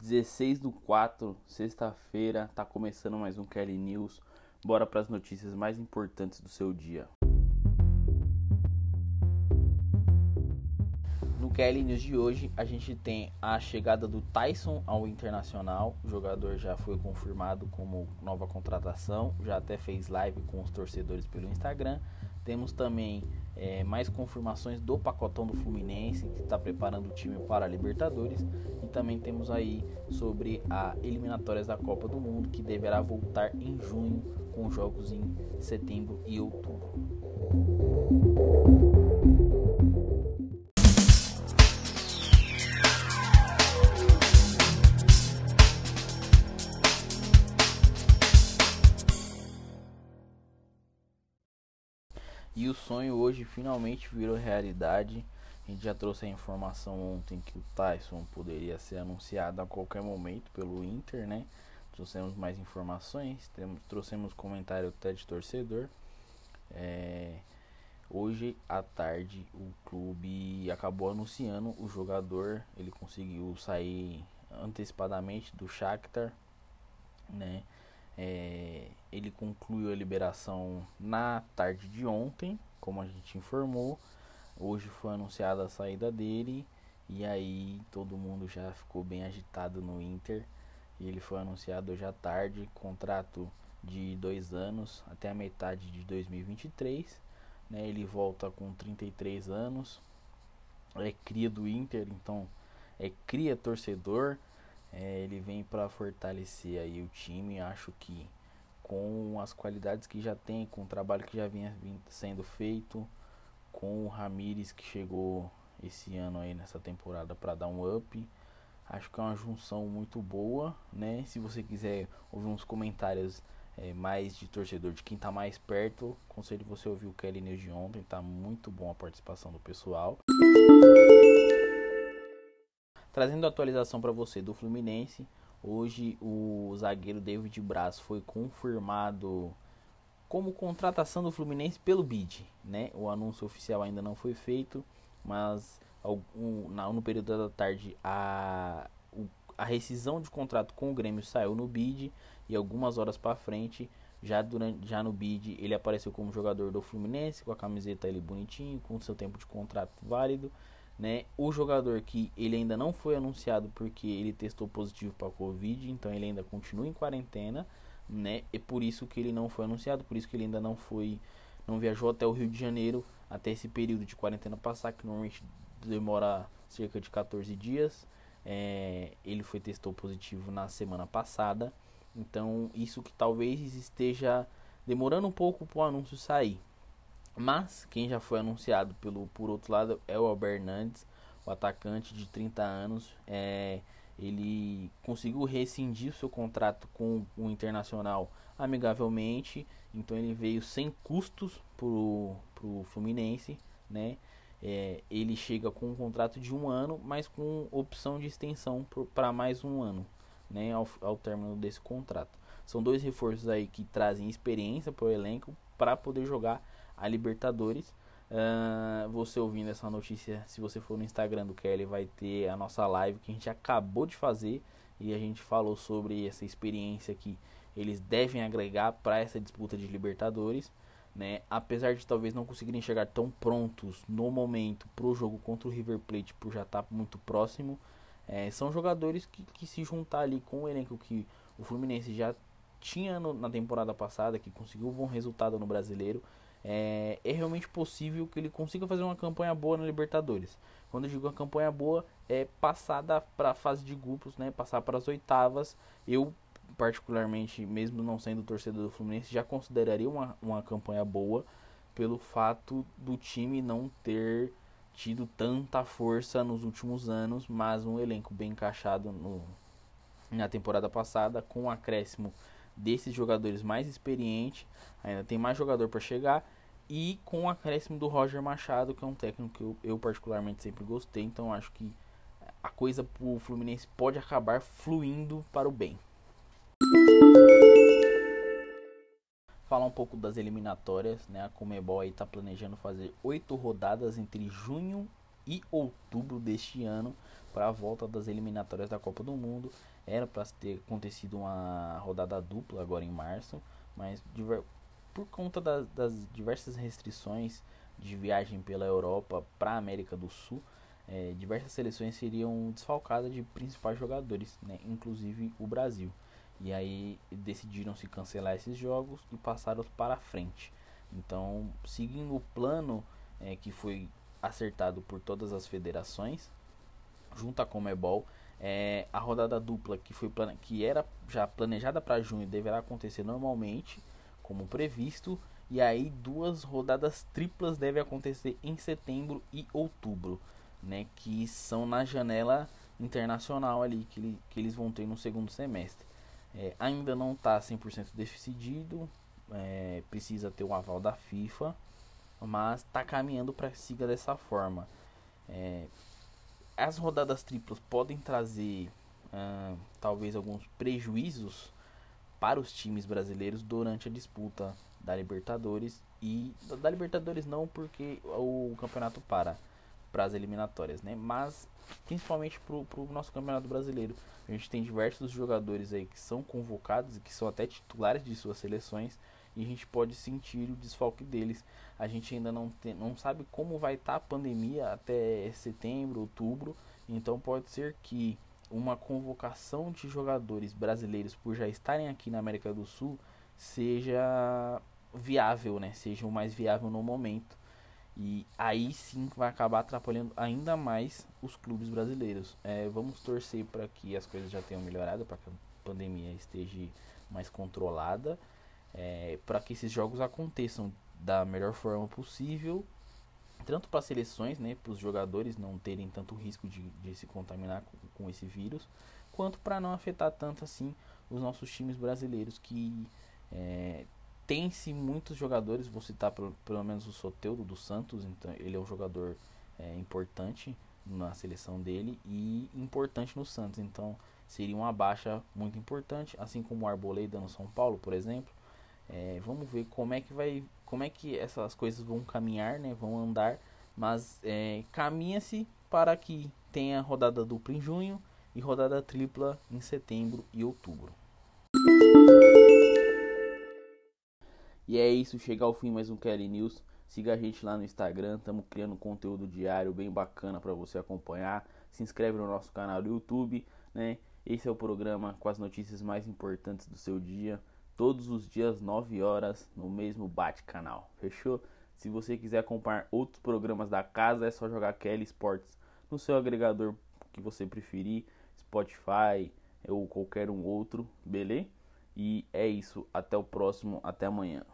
16 do 4, sexta-feira, tá começando mais um Kelly News. Bora para as notícias mais importantes do seu dia. No Kelly News de hoje, a gente tem a chegada do Tyson ao Internacional. O jogador já foi confirmado como nova contratação, já até fez live com os torcedores pelo Instagram. Temos também é, mais confirmações do pacotão do Fluminense, que está preparando o time para a Libertadores. E também temos aí sobre a eliminatórias da Copa do Mundo, que deverá voltar em junho, com jogos em setembro e outubro. E o sonho hoje finalmente virou realidade. A gente já trouxe a informação ontem que o Tyson poderia ser anunciado a qualquer momento pelo Inter, né? Trouxemos mais informações, temos, trouxemos comentário até de torcedor. É, hoje à tarde o clube acabou anunciando o jogador, ele conseguiu sair antecipadamente do Shakhtar, né? É, ele concluiu a liberação na tarde de ontem, como a gente informou. Hoje foi anunciada a saída dele e aí todo mundo já ficou bem agitado no Inter. E ele foi anunciado hoje à tarde, contrato de dois anos até a metade de 2023. Né? Ele volta com 33 anos, é cria do Inter, então é cria torcedor. É, ele vem para fortalecer aí o time. Acho que com as qualidades que já tem, com o trabalho que já vinha sendo feito, com o Ramires que chegou esse ano aí nessa temporada para dar um up. Acho que é uma junção muito boa, né? Se você quiser ouvir uns comentários é, mais de torcedor, de quem tá mais perto, conselho você ouvir o Kelly News de ontem, tá muito bom a participação do pessoal. Trazendo atualização para você do Fluminense, hoje o zagueiro David Braz foi confirmado como contratação do Fluminense pelo BID, né? O anúncio oficial ainda não foi feito, mas no período da tarde a, a rescisão de contrato com o Grêmio saiu no BID e algumas horas para frente já durante já no bid ele apareceu como jogador do Fluminense com a camiseta ali bonitinho com seu tempo de contrato válido né? O jogador que ele ainda não foi anunciado porque ele testou positivo para Covid, então ele ainda continua em quarentena, né? E por isso que ele não foi anunciado, por isso que ele ainda não foi, não viajou até o Rio de Janeiro até esse período de quarentena passar, que normalmente demora cerca de 14 dias. É, ele foi testou positivo na semana passada, então isso que talvez esteja demorando um pouco para o anúncio sair, mas quem já foi anunciado pelo por outro lado é o Albert Hernandes, o atacante de 30 anos. É, ele conseguiu rescindir seu contrato com o Internacional amigavelmente, então ele veio sem custos pro, pro Fluminense, né? É, ele chega com um contrato de um ano, mas com opção de extensão para mais um ano, né? Ao, ao término desse contrato. São dois reforços aí que trazem experiência para o elenco para poder jogar a Libertadores. Uh, você ouvindo essa notícia, se você for no Instagram do Kelly, vai ter a nossa live que a gente acabou de fazer e a gente falou sobre essa experiência que eles devem agregar para essa disputa de Libertadores. Né? Apesar de talvez não conseguirem chegar tão prontos no momento para o jogo contra o River Plate, por já estar tá muito próximo, é, são jogadores que, que se juntar ali com o elenco que o Fluminense já tinha no, na temporada passada, que conseguiu um bom resultado no Brasileiro é, é realmente possível que ele consiga fazer uma campanha boa na Libertadores. Quando eu digo uma campanha boa, é passar para a fase de grupos, né? Passar para as oitavas. Eu, particularmente, mesmo não sendo torcedor do Fluminense, já consideraria uma, uma campanha boa pelo fato do time não ter tido tanta força nos últimos anos, mas um elenco bem encaixado no, na temporada passada, com um acréscimo desses jogadores mais experientes, ainda tem mais jogador para chegar e com o acréscimo do Roger Machado, que é um técnico que eu, eu particularmente sempre gostei, então acho que a coisa pro Fluminense pode acabar fluindo para o bem. Falar um pouco das eliminatórias, né? A Comebol aí tá planejando fazer oito rodadas entre junho e outubro deste ano para a volta das eliminatórias da Copa do Mundo. Era para ter acontecido uma rodada dupla agora em março, mas por conta das, das diversas restrições de viagem pela Europa para a América do Sul, é, diversas seleções seriam desfalcadas de principais jogadores, né, inclusive o Brasil. E aí decidiram se cancelar esses jogos e passaram para frente. Então, seguindo o plano é, que foi acertado por todas as federações, junto à Comebol, é, a rodada dupla que, foi que era já planejada para junho deverá acontecer normalmente, como previsto, e aí duas rodadas triplas devem acontecer em setembro e outubro, né, que são na janela internacional ali que, que eles vão ter no segundo semestre. É, ainda não está 100% decidido, é, precisa ter o aval da FIFA, mas está caminhando para que siga dessa forma. É, as rodadas triplas podem trazer uh, talvez alguns prejuízos para os times brasileiros durante a disputa da Libertadores e da Libertadores não porque o campeonato para para as eliminatórias, né? Mas principalmente para o nosso campeonato brasileiro, a gente tem diversos jogadores aí que são convocados e que são até titulares de suas seleções e a gente pode sentir o desfalque deles. A gente ainda não, tem, não sabe como vai estar tá a pandemia até setembro, outubro, então pode ser que uma convocação de jogadores brasileiros por já estarem aqui na América do Sul seja viável, né? Seja o mais viável no momento. E aí sim vai acabar atrapalhando ainda mais os clubes brasileiros. É, vamos torcer para que as coisas já tenham melhorado, para que a pandemia esteja mais controlada, é, para que esses jogos aconteçam da melhor forma possível, tanto para as seleções, né, para os jogadores não terem tanto risco de, de se contaminar com, com esse vírus, quanto para não afetar tanto assim os nossos times brasileiros que é, tem-se muitos jogadores, vou citar pelo, pelo menos o Soteudo do Santos, então ele é um jogador é, importante na seleção dele e importante no Santos, então seria uma baixa muito importante, assim como o Arboleda no São Paulo, por exemplo. É, vamos ver como é que vai, como é que essas coisas vão caminhar, né? Vão andar, mas é, caminha-se para que tenha rodada dupla em junho e rodada tripla em setembro e outubro. E é isso, chega ao fim mais um Kelly News. Siga a gente lá no Instagram, estamos criando conteúdo diário bem bacana para você acompanhar. Se inscreve no nosso canal do YouTube, né? Esse é o programa com as notícias mais importantes do seu dia, todos os dias 9 horas no mesmo Bate Canal. Fechou? Se você quiser acompanhar outros programas da casa, é só jogar Kelly Sports no seu agregador que você preferir, Spotify ou qualquer um outro, beleza? E é isso, até o próximo, até amanhã.